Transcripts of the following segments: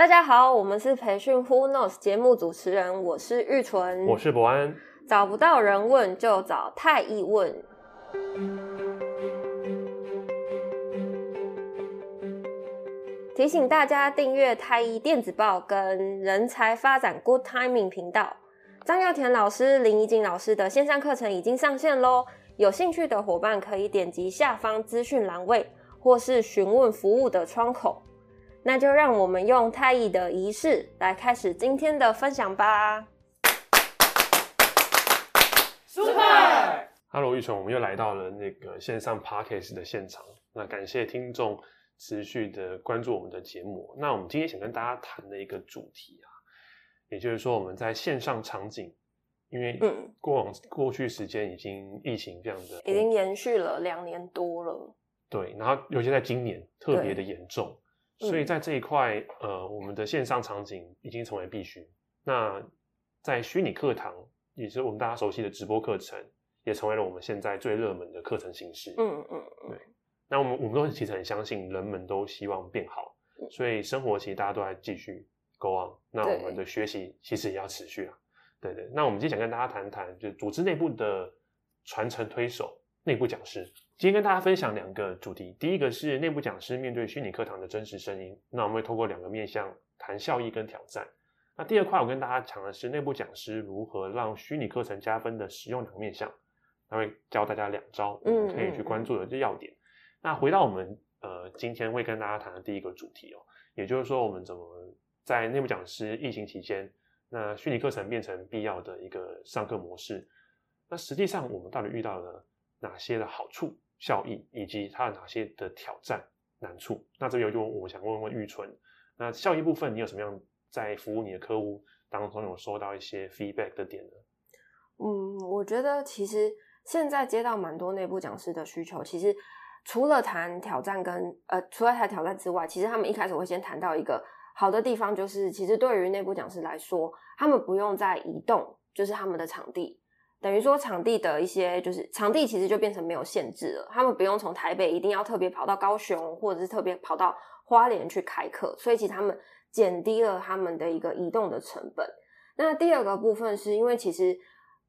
大家好，我们是培训 Who Knows 节目主持人，我是玉纯，我是博安。找不到人问就找太毅问。提醒大家订阅太医电子报跟人才发展 Good Timing 频道。张耀田老师、林怡静老师的线上课程已经上线喽，有兴趣的伙伴可以点击下方资讯栏位，或是询问服务的窗口。那就让我们用太乙的仪式来开始今天的分享吧。Super！Hello，玉琼，我们又来到了那个线上 Podcast 的现场。那感谢听众持续的关注我们的节目。那我们今天想跟大家谈的一个主题啊。也就是说，我们在线上场景，因为过往过去时间已经疫情这样的，已经延续了两年多了。对，然后尤其在今年特别的严重，所以在这一块，呃，我们的线上场景已经成为必须。那在虚拟课堂，也是我们大家熟悉的直播课程，也成为了我们现在最热门的课程形式。嗯嗯嗯。对，那我们我们都其实很相信，人们都希望变好，所以生活其实大家都在继续。Go on，那我们的学习其实也要持续啊。对对，那我们今天想跟大家谈谈，就是组织内部的传承推手，内部讲师。今天跟大家分享两个主题，第一个是内部讲师面对虚拟课堂的真实声音。那我们会透过两个面向谈效益跟挑战。那第二块我跟大家讲的是内部讲师如何让虚拟课程加分的实用两个面向，那会教大家两招，嗯，可以去关注的这要点。那回到我们呃今天会跟大家谈的第一个主题哦，也就是说我们怎么。在内部讲师疫情期间，那虚拟课程变成必要的一个上课模式。那实际上，我们到底遇到了哪些的好处、效益，以及它有哪些的挑战、难处？那这边就我想问问玉纯，那效益部分，你有什么样在服务你的客户当中有收到一些 feedback 的点呢？嗯，我觉得其实现在接到蛮多内部讲师的需求，其实除了谈挑战跟呃，除了谈挑战之外，其实他们一开始会先谈到一个。好的地方就是，其实对于内部讲师来说，他们不用再移动，就是他们的场地，等于说场地的一些就是场地其实就变成没有限制了，他们不用从台北一定要特别跑到高雄，或者是特别跑到花莲去开课，所以其实他们减低了他们的一个移动的成本。那第二个部分是因为其实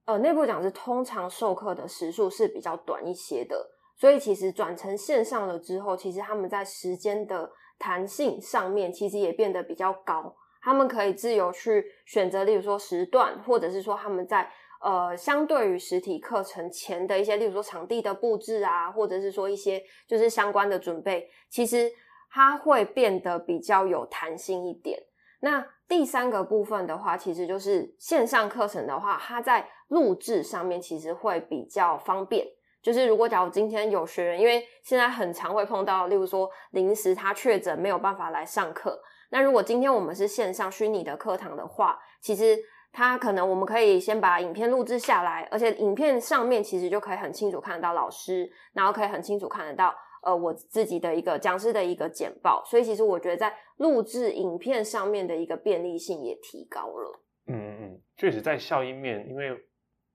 呃内部讲师通常授课的时数是比较短一些的，所以其实转成线上了之后，其实他们在时间的。弹性上面其实也变得比较高，他们可以自由去选择，例如说时段，或者是说他们在呃相对于实体课程前的一些，例如说场地的布置啊，或者是说一些就是相关的准备，其实它会变得比较有弹性一点。那第三个部分的话，其实就是线上课程的话，它在录制上面其实会比较方便。就是如果假如今天有学员，因为现在很常会碰到，例如说临时他确诊没有办法来上课，那如果今天我们是线上虚拟的课堂的话，其实他可能我们可以先把影片录制下来，而且影片上面其实就可以很清楚看得到老师，然后可以很清楚看得到呃我自己的一个讲师的一个简报，所以其实我觉得在录制影片上面的一个便利性也提高了。嗯嗯嗯，确实在效益面，因为。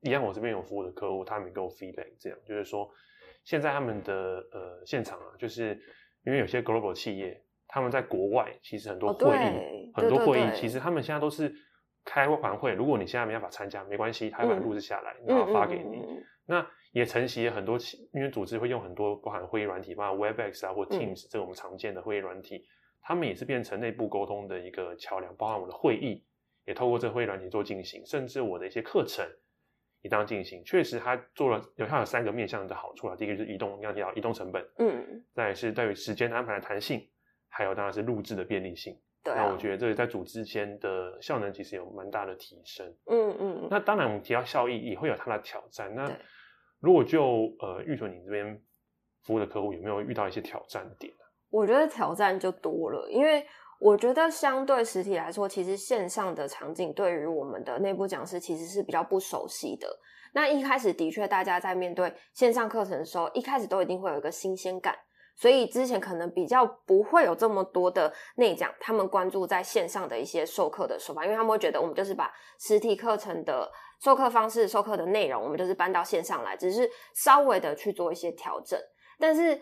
一样，我这边有服务的客户，他们给我 feedback，这样就是说，现在他们的呃现场啊，就是因为有些 global 企业，他们在国外其实很多会议，很多会议，其实他们现在都是开完会，如果你现在没办法参加，没关系，他会把录制下来，然后发给你。那也承袭了很多，因为组织会用很多包含会议软体，包含 Webex 啊或 Teams 这种我们常见的会议软体，他们也是变成内部沟通的一个桥梁，包含我的会议也透过这个会议软体做进行，甚至我的一些课程。也当进行，确实它做了有它有三个面向的好处啊。第一个就是移动，刚刚提到移动成本，嗯，再来是对于时间安排的弹性，还有当然是录制的便利性。对啊，那我觉得这个在组织间的效能其实有蛮大的提升。嗯嗯。那当然我们提到效益也会有它的挑战。那如果就呃玉纯你这边服务的客户有没有遇到一些挑战点？我觉得挑战就多了，因为。我觉得相对实体来说，其实线上的场景对于我们的内部讲师其实是比较不熟悉的。那一开始的确，大家在面对线上课程的时候，一开始都一定会有一个新鲜感，所以之前可能比较不会有这么多的内讲，他们关注在线上的一些授课的手法，因为他们会觉得我们就是把实体课程的授课方式、授课的内容，我们就是搬到线上来，只是稍微的去做一些调整，但是。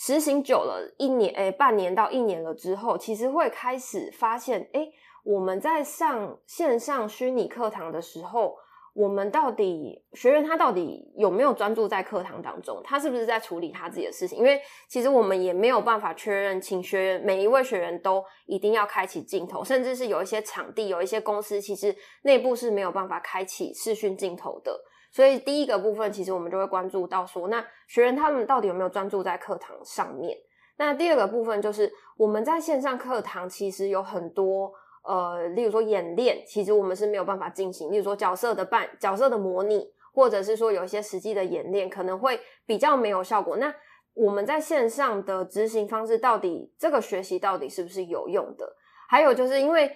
实行久了一年，诶，半年到一年了之后，其实会开始发现，诶，我们在上线上虚拟课堂的时候，我们到底学员他到底有没有专注在课堂当中？他是不是在处理他自己的事情？因为其实我们也没有办法确认，请学员每一位学员都一定要开启镜头，甚至是有一些场地、有一些公司，其实内部是没有办法开启视讯镜头的。所以第一个部分，其实我们就会关注到说，那学员他们到底有没有专注在课堂上面？那第二个部分就是我们在线上课堂，其实有很多呃，例如说演练，其实我们是没有办法进行，例如说角色的扮、角色的模拟，或者是说有一些实际的演练，可能会比较没有效果。那我们在线上的执行方式，到底这个学习到底是不是有用的？还有就是因为。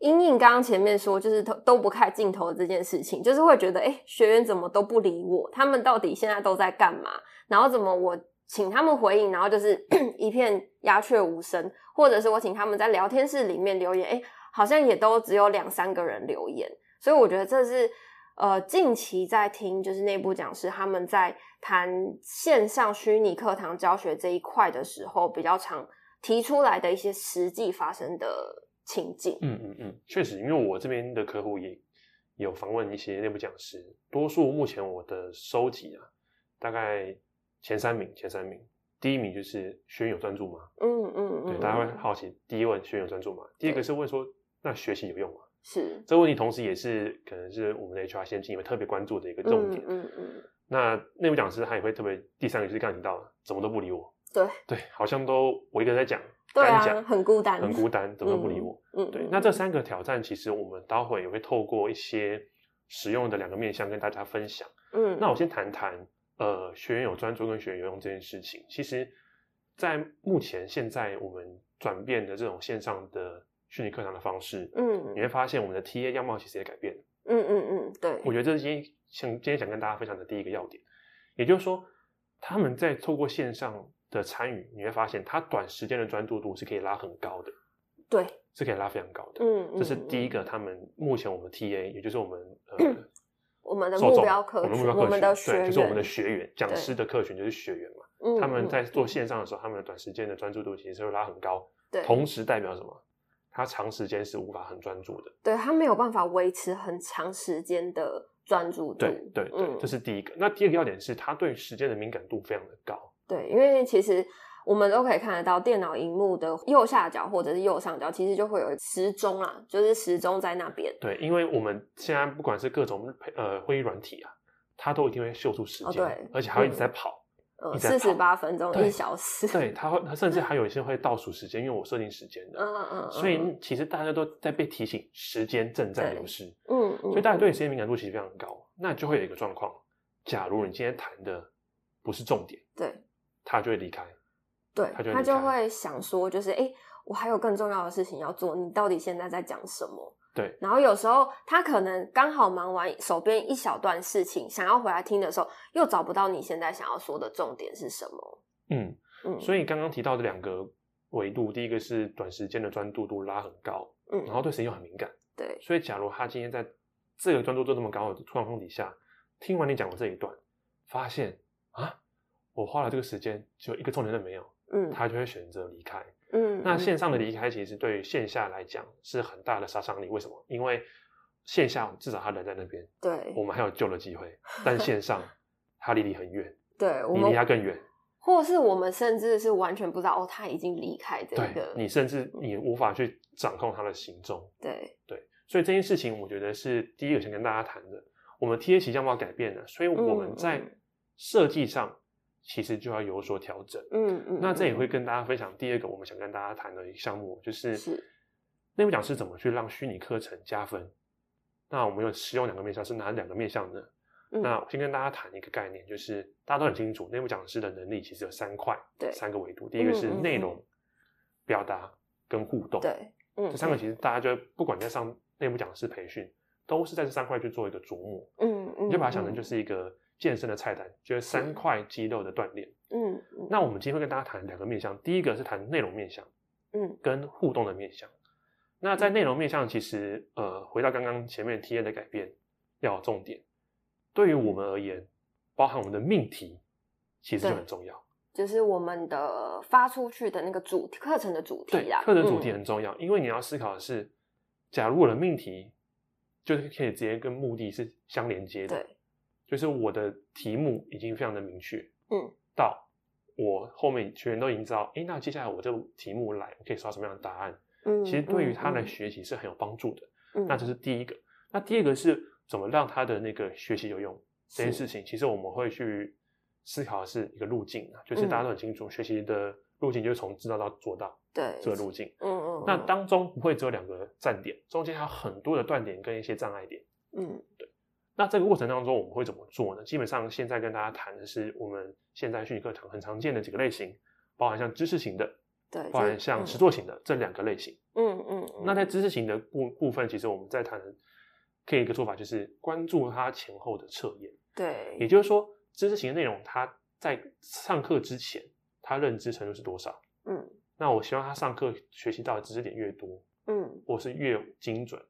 因应刚刚前面说，就是都都不看镜头的这件事情，就是会觉得，哎，学员怎么都不理我？他们到底现在都在干嘛？然后怎么我请他们回应，然后就是 一片鸦雀无声，或者是我请他们在聊天室里面留言，哎，好像也都只有两三个人留言。所以我觉得这是呃，近期在听就是内部讲师他们在谈线上虚拟课堂教学这一块的时候，比较常提出来的一些实际发生的。情境，嗯嗯嗯，确实，因为我这边的客户也有访问一些内部讲师，多数目前我的收集啊，大概前三名，前三名，第一名就是学员有专注吗？嗯嗯嗯，对，大家会好奇，第一问学员有专注吗？第二个是问说，那学习有用吗？是，这个问题同时也是可能是我们的 HR 先进会特别关注的一个重点。嗯嗯，嗯，那内部讲师他也会特别，第三个就是刚刚提到，怎么都不理我。对对，好像都我一个人在讲。对啊，很孤单，很孤单，怎么都不理我。嗯，对。那这三个挑战，其实我们待会也会透过一些实用的两个面向跟大家分享。嗯，那我先谈谈，呃，学员有专注跟学员有用这件事情。其实，在目前现在我们转变的这种线上的虚拟课堂的方式，嗯，你会发现我们的 TA 样貌其实也改变了。嗯嗯嗯，对。我觉得这是今天想今天想跟大家分享的第一个要点，也就是说，他们在透过线上。的参与，你会发现他短时间的专注度是可以拉很高的，对，是可以拉非常高的。嗯，这是第一个。他们目前我们 TA，也就是我们呃，我们的目标客群，我们的学员，对，就是我们的学员，讲师的客群就是学员嘛。嗯，他们在做线上的时候，他们的短时间的专注度其实是会拉很高。对，同时代表什么？他长时间是无法很专注的。对，他没有办法维持很长时间的专注度。对对对，这是第一个。那第二个要点是，他对时间的敏感度非常的高。对，因为其实我们都可以看得到，电脑荧幕的右下角或者是右上角，其实就会有时钟啊，就是时钟在那边。对，因为我们现在不管是各种呃会议软体啊，它都一定会秀出时间，哦、对，而且还会一直在跑，嗯，四十八分钟，一小时。对，他会，他甚至还有一些会倒数时间，因为我设定时间的。嗯嗯嗯。所以其实大家都在被提醒，时间正在流逝。嗯嗯。所以大家对时间敏感度其实非常高，那就会有一个状况，假如你今天谈的不是重点，对。他就会离开，对，他就，他就会想说，就是哎，我还有更重要的事情要做，你到底现在在讲什么？对。然后有时候他可能刚好忙完手边一小段事情，想要回来听的时候，又找不到你现在想要说的重点是什么。嗯嗯。所以刚刚提到的两个维度，第一个是短时间的专注度拉很高，嗯，然后对声音又很敏感，对。所以假如他今天在这个专注度这么高的状况底下，听完你讲的这一段，发现啊。我花了这个时间，就一个重点都没有，嗯，他就会选择离开，嗯，那线上的离开其实对于线下来讲是很大的杀伤力，为什么？因为线下至少他人在那边，对，我们还有救的机会，但线上他离你很远，对，你离他更远，或是我们甚至是完全不知道哦，他已经离开这个，你甚至你无法去掌控他的行踪，对。对，所以这件事情我觉得是第一个先跟大家谈的，我们 TA 即将要改变了，所以我们在设计上。其实就要有所调整，嗯嗯，那这也会跟大家分享第二个我们想跟大家谈的一个项目，就是是内部讲师怎么去让虚拟课程加分。那我们有使用两个面向，是哪两个面向呢？嗯、那我先跟大家谈一个概念，就是大家都很清楚，内部讲师的能力其实有三块，对，三个维度。第一个是内容、嗯、表达跟互动，对，嗯，这三个其实大家就不管在上内部讲师培训，都是在这三块去做一个琢磨，嗯嗯，你就把它想成就是一个。健身的菜单就是三块肌肉的锻炼。嗯，那我们今天会跟大家谈两个面向，第一个是谈内容面向，嗯，跟互动的面向。那在内容面向，其实呃，回到刚刚前面 TA 的改变，要有重点。对于我们而言，包含我们的命题，其实就很重要。就是我们的发出去的那个主课程的主题啦。课程主题很重要，嗯、因为你要思考的是，假如我的命题就是可以直接跟目的是相连接的，对，就是我的题目已经非常的明确，嗯，到我后面学员都已经知道，哎，那接下来我这个题目来，我可以刷什么样的答案？嗯，其实对于他来学习是很有帮助的。嗯，那这是第一个。那第二个是怎么让他的那个学习有用这件事情，其实我们会去。思考的是一个路径啊，就是大家都很清楚，嗯、学习的路径就是从知道到做到，对这个路径。嗯嗯，嗯。那当中不会只有两个站点，中间还有很多的断点跟一些障碍点。嗯，对。那这个过程当中我们会怎么做呢？基本上现在跟大家谈的是我们现在虚拟课堂很常见的几个类型，包含像知识型的，对，包含像实作型的、嗯、这两个类型。嗯嗯，嗯。那在知识型的部部分，其实我们在谈，可以一个做法就是关注它前后的测验。对，也就是说。知识型的内容，它在上课之前，他认知程度是多少？嗯，那我希望他上课学习到的知识点越多，嗯，或是越精准，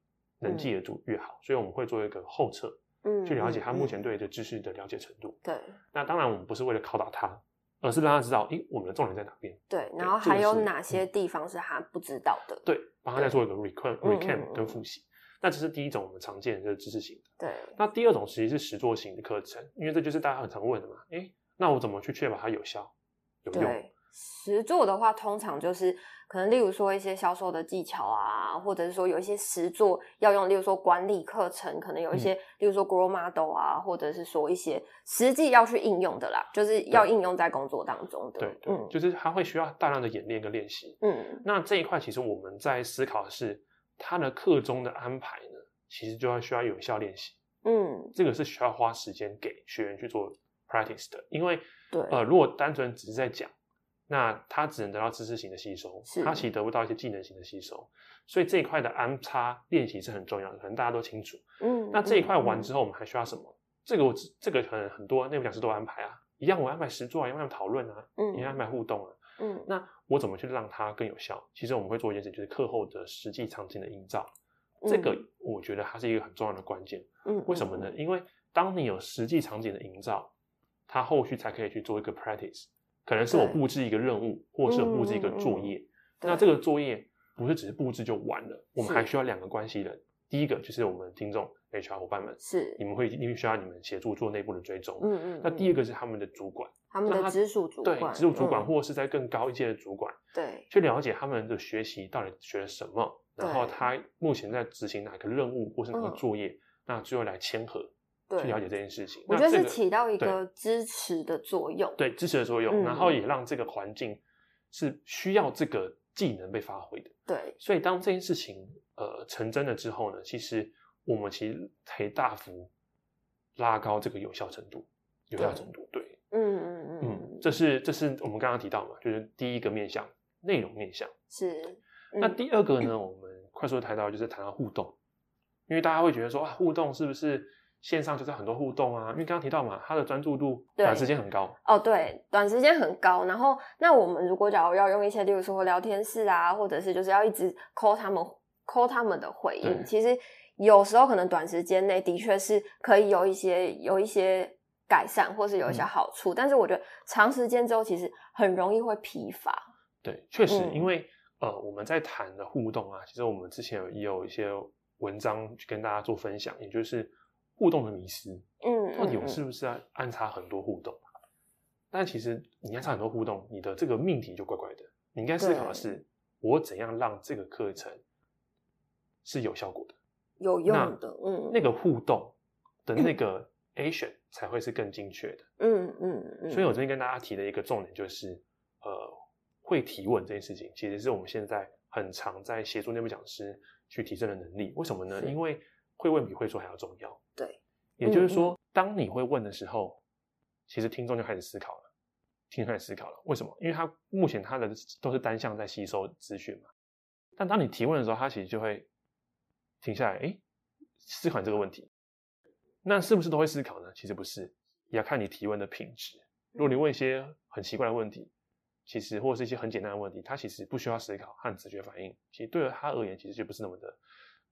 能记得住越好。嗯、所以我们会做一个后测，嗯，去了解他目前对的知识的了解程度。对、嗯，那当然我们不是为了考倒他，而是让他知道，诶，我们的重点在哪边？对，然后还有哪些地方是他不知道的？对，帮他再做一个 recap、recap 跟复习。那这是第一种我们常见的，就是知识型的。对。那第二种其实是实作型的课程，因为这就是大家很常问的嘛。诶，那我怎么去确保它有效、有用？对。实做的话，通常就是可能，例如说一些销售的技巧啊，或者是说有一些实作要用，例如说管理课程，可能有一些，嗯、例如说 Grow Model 啊，或者是说一些实际要去应用的啦，就是要应用在工作当中的。对对，就是它会需要大量的演练跟练习。嗯。那这一块其实我们在思考的是。他的课中的安排呢，其实就要需要有效练习。嗯，这个是需要花时间给学员去做 practice 的，因为对呃，如果单纯只是在讲，那他只能得到知识型的吸收，他其实得不到一些技能型的吸收。所以这一块的安插练习是很重要的，可能大家都清楚。嗯，那这一块完之后，我们还需要什么？嗯、这个我这个可能很多内部讲师都安排啊，一样我安排实做啊，一样讨论啊，嗯，一样安排互动啊。嗯，那我怎么去让它更有效？其实我们会做一件事，就是课后的实际场景的营造。嗯、这个我觉得它是一个很重要的关键。嗯，为什么呢？因为当你有实际场景的营造，它后续才可以去做一个 practice。可能是我布置一个任务，或是我布置一个作业。嗯、那这个作业不是只是布置就完了，我们还需要两个关系人。第一个就是我们听众 HR 伙伴们，是你们会因为需要你们协助做内部的追踪。嗯嗯。那第二个是他们的主管。他们的直属主管，对，直属主管，或者是在更高一阶的主管，对，去了解他们的学习到底学了什么，然后他目前在执行哪个任务或是哪个作业，那最后来签合，去了解这件事情。我觉得是起到一个支持的作用，对，支持的作用，然后也让这个环境是需要这个技能被发挥的，对。所以当这件事情呃成真了之后呢，其实我们其实可以大幅拉高这个有效程度，有效程度，对。嗯嗯嗯嗯，这是这是我们刚刚提到嘛，就是第一个面向内容面向是。嗯、那第二个呢，我们快速的谈到就是谈到互动，因为大家会觉得说啊，互动是不是线上就是很多互动啊？因为刚刚提到嘛，他的专注度短时间很高哦，对，短时间很高。然后那我们如果假如要用一些，例如说聊天室啊，或者是就是要一直 call 他们 call 他们的回应，其实有时候可能短时间内的确是可以有一些有一些。改善或是有一些好处，嗯、但是我觉得长时间之后其实很容易会疲乏。对，确实，嗯、因为呃，我们在谈的互动啊，其实我们之前有也有一些文章去跟大家做分享，也就是互动的迷失。嗯，到底我是不是要安插很多互动？嗯嗯、但其实你安插很多互动，你的这个命题就怪怪的。你应该思考的是，我怎样让这个课程是有效果的、有用的？嗯，那个互动的那个。Action 才会是更精确的。嗯嗯嗯。所以我这边跟大家提的一个重点就是，呃，会提问这件事情，其实是我们现在很常在协助内部讲师去提升的能力。为什么呢？因为会问比会说还要重要。对。也就是说，当你会问的时候，其实听众就开始思考了，听众开始思考了。为什么？因为他目前他的都是单向在吸收资讯嘛。但当你提问的时候，他其实就会停下来，哎，思考这个问题。那是不是都会思考呢？其实不是，也要看你提问的品质。如果你问一些很奇怪的问题，其实或者是一些很简单的问题，他其实不需要思考和直觉反应，其实对于他而言，其实就不是那么的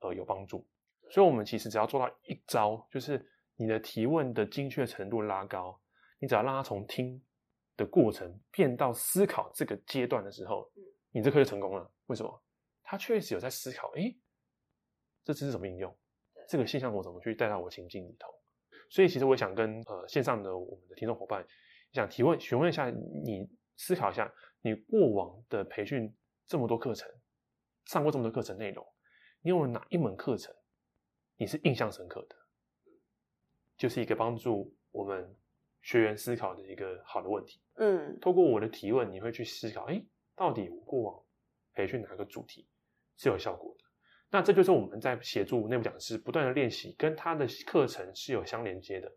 呃有帮助。所以，我们其实只要做到一招，就是你的提问的精确程度拉高，你只要让他从听的过程变到思考这个阶段的时候，你这课就成功了。为什么？他确实有在思考，诶，这次是什么应用？这个现象我怎么去带到我情境里头？所以其实我想跟呃线上的我们的听众伙伴想提问询问一下，你思考一下，你过往的培训这么多课程，上过这么多课程内容，你有哪一门课程你是印象深刻的？就是一个帮助我们学员思考的一个好的问题。嗯，透过我的提问，你会去思考，哎，到底我过往培训哪个主题是有效果的？那这就是我们在协助内部讲师不断的练习，跟他的课程是有相连接的，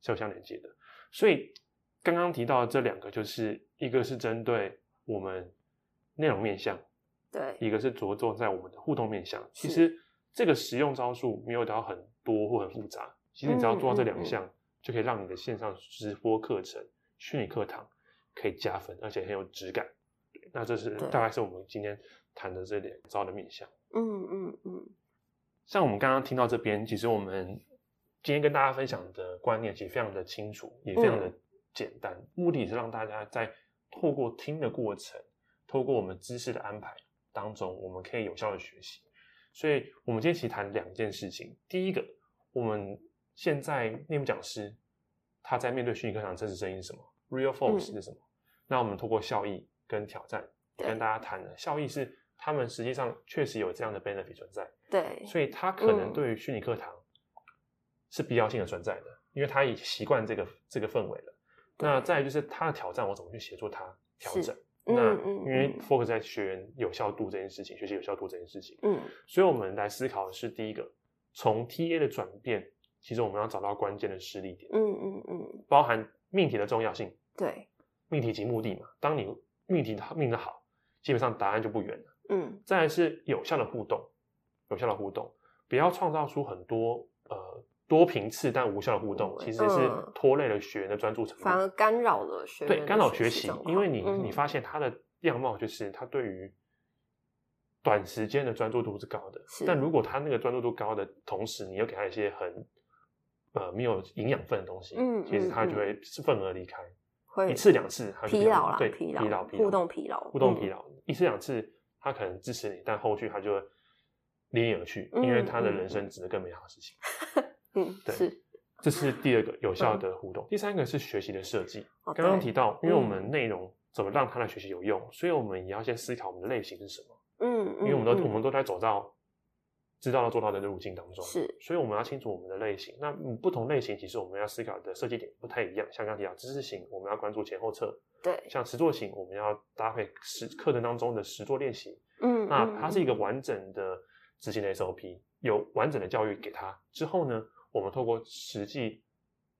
是有相连接的。所以刚刚提到的这两个，就是一个是针对我们内容面向，对，一个是着重在我们的互动面向。其实这个实用招数没有到很多或很复杂，其实你只要做到这两项，嗯嗯嗯，就可以让你的线上直播课程、虚拟课堂可以加分，而且很有质感。那这是大概是我们今天谈的这两招的面向。嗯嗯嗯，像我们刚刚听到这边，其实我们今天跟大家分享的观念其实非常的清楚，也非常的简单。嗯、目的是让大家在透过听的过程，透过我们知识的安排当中，我们可以有效的学习。所以，我们今天其实谈两件事情。第一个，我们现在内部讲师他在面对虚拟课堂真实声音是什么？Real Force 是什么？嗯、那我们通过效益跟挑战跟大家谈的效益是。他们实际上确实有这样的 benefit 存在，对，所以他可能对于虚拟课堂是必要性的存在的，嗯、因为他已习惯这个这个氛围了。那再来就是他的挑战，我怎么去协助他调整？嗯、那因为 focus 在学员有效度这件事情，学习有效度这件事情，嗯，所以我们来思考的是第一个，从 TA 的转变，其实我们要找到关键的施力点，嗯嗯嗯，包含命题的重要性，对，命题及目的嘛，当你命题命的好，基本上答案就不远了。嗯，再来是有效的互动，有效的互动，不要创造出很多呃多频次但无效的互动，其实是拖累了学员的专注程度，反而干扰了学员。对，干扰学习，因为你你发现他的样貌就是他对于短时间的专注度是高的，但如果他那个专注度高的同时，你又给他一些很呃没有营养分的东西，嗯，其实他就会愤而离开，会一次两次他疲劳了，对，疲劳，互动疲劳，互动疲劳，一次两次。他可能支持你，但后续他就会离你而去，因为他的人生值得更美好的事情。嗯，对，是，这是第二个有效的互动。第三个是学习的设计。刚刚提到，因为我们内容怎么让他的学习有用，所以我们也要先思考我们的类型是什么。嗯，因为我们都我们都在走到知道要做到的路径当中，是，所以我们要清楚我们的类型。那不同类型，其实我们要思考的设计点不太一样。像刚刚提到知识型，我们要关注前后侧。对，像实作型，我们要搭配实课程当中的实作练习。嗯，那它是一个完整的执行的 SOP，有完整的教育给他之后呢，我们透过实际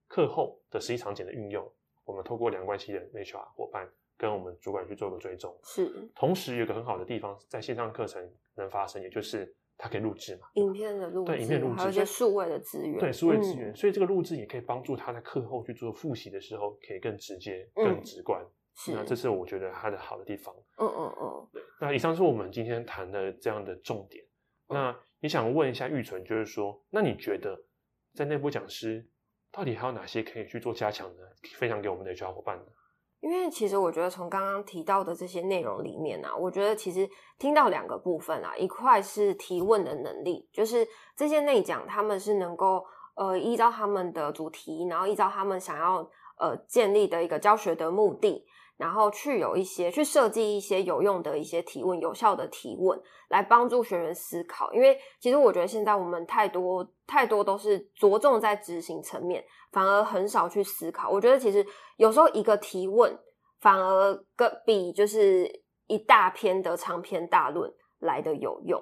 课后的实际场景的运用，我们透过两关系的 HR 伙伴跟我们主管去做个追踪。是，同时有一个很好的地方，在线上课程能发生，也就是它可以录制嘛，影片的录制，对，影片录制，还有一些数位的资源，对，数位资源，嗯、所以这个录制也可以帮助他在课后去做复习的时候，可以更直接、更直观。嗯是那这是我觉得它的好的地方。嗯嗯嗯。对，那以上是我们今天谈的这样的重点。嗯、那你想问一下玉纯，就是说，那你觉得在内部讲师到底还有哪些可以去做加强的，分享给我们的小伙伴呢？因为其实我觉得从刚刚提到的这些内容里面啊，我觉得其实听到两个部分啊，一块是提问的能力，就是这些内讲他们是能够呃依照他们的主题，然后依照他们想要呃建立的一个教学的目的。然后去有一些去设计一些有用的一些提问，有效的提问，来帮助学员思考。因为其实我觉得现在我们太多太多都是着重在执行层面，反而很少去思考。我觉得其实有时候一个提问，反而更比就是一大篇的长篇大论来的有用。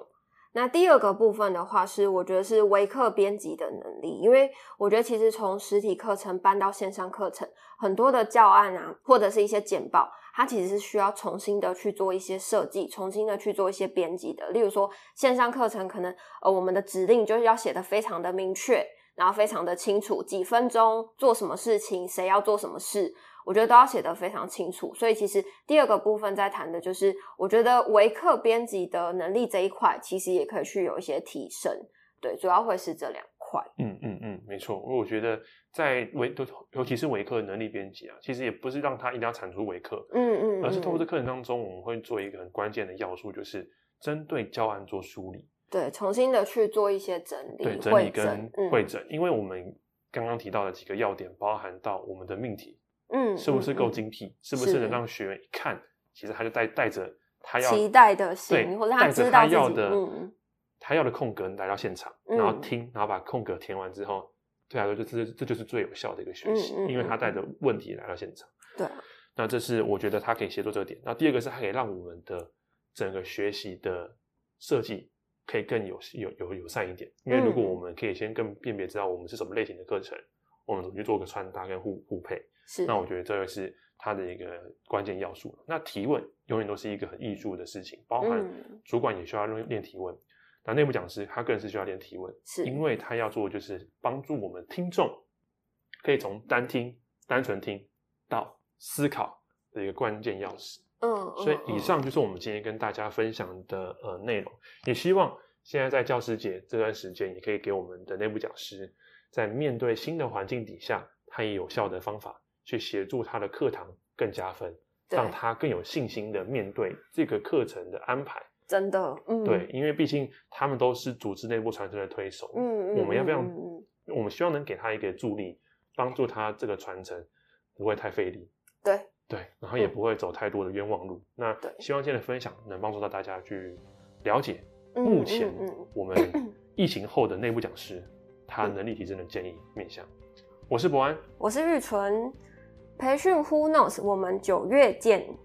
那第二个部分的话，是我觉得是微课编辑的能力，因为我觉得其实从实体课程搬到线上课程，很多的教案啊，或者是一些简报，它其实是需要重新的去做一些设计，重新的去做一些编辑的。例如说，线上课程可能呃，我们的指令就是要写得非常的明确，然后非常的清楚，几分钟做什么事情，谁要做什么事。我觉得都要写得非常清楚，所以其实第二个部分在谈的就是，我觉得维客编辑的能力这一块，其实也可以去有一些提升。对，主要会是这两块。嗯嗯嗯，没错，我觉得在维，尤其是微课能力编辑啊，其实也不是让他一定要产出维客，嗯嗯，而是透过这课程当中，我们会做一个很关键的要素，就是针对教案做梳理，对，重新的去做一些整理，对，整理跟会诊，嗯，因为我们刚刚提到的几个要点，包含到我们的命题，嗯，是不是够精辟，嗯，是不是能让学员一看，其实他就带带着他要期待的心，或者他知道他要的，嗯。他要的空格来到现场，然后听，嗯、然后把空格填完之后，对他来说，这这就是最有效的一个学习，因为他带着问题来到现场。对，那这是我觉得他可以协助这个点。那第二个是，他可以让我们的整个学习的设计可以更有有有友善一点。因为如果我们可以先更辨别知道我们是什么类型的课程，我们去做个穿搭跟互互配，是，那我觉得这个是他的一个关键要素。那提问永远都是一个很艺术的事情，包含主管也需要练练提问。那内部讲师他更是需要练提问，是因为他要做的就是帮助我们听众可以从单听、单纯听到思考的一个关键钥匙。嗯，所以以上就是我们今天跟大家分享的呃内容。也希望现在在教师节这段时间，也可以给我们的内部讲师在面对新的环境底下，他以有效的方法去协助他的课堂更加分，让他更有信心的面对这个课程的安排。真的，嗯，对，因为毕竟他们都是组织内部传承的推手，嗯，我们要不要？嗯，我们希望能给他一个助力，帮助他这个传承不会太费力，对，对，然后也不会走太多的冤枉路。嗯、那，希望今天的分享能帮助到大家去了解目前我们疫情后的内部讲师他能力提升的建议面向。我是博安，我是玉纯，培训 Who Knows，我们九月见。